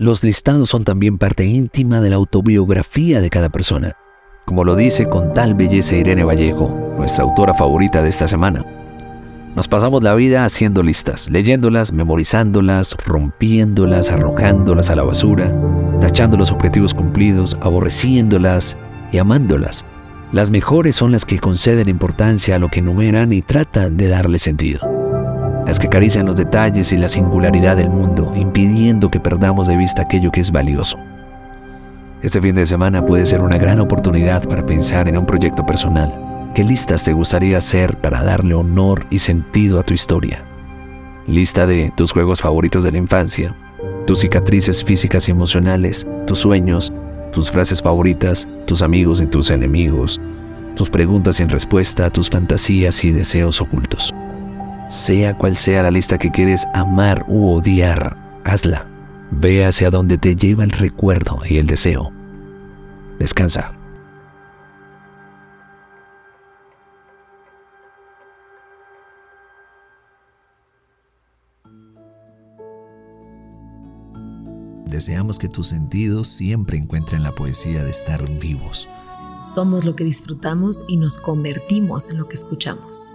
Los listados son también parte íntima de la autobiografía de cada persona, como lo dice con tal belleza Irene Vallejo, nuestra autora favorita de esta semana. Nos pasamos la vida haciendo listas, leyéndolas, memorizándolas, rompiéndolas, arrojándolas a la basura, tachando los objetivos cumplidos, aborreciéndolas y amándolas. Las mejores son las que conceden importancia a lo que enumeran y tratan de darle sentido. Las que acarician los detalles y la singularidad del mundo, impidiendo que perdamos de vista aquello que es valioso. Este fin de semana puede ser una gran oportunidad para pensar en un proyecto personal ¿Qué listas te gustaría hacer para darle honor y sentido a tu historia? Lista de tus juegos favoritos de la infancia, tus cicatrices físicas y emocionales, tus sueños, tus frases favoritas, tus amigos y tus enemigos, tus preguntas sin respuesta, tus fantasías y deseos ocultos. Sea cual sea la lista que quieres amar u odiar, hazla. Ve hacia donde te lleva el recuerdo y el deseo. Descansa. Deseamos que tus sentidos siempre encuentren la poesía de estar vivos. Somos lo que disfrutamos y nos convertimos en lo que escuchamos.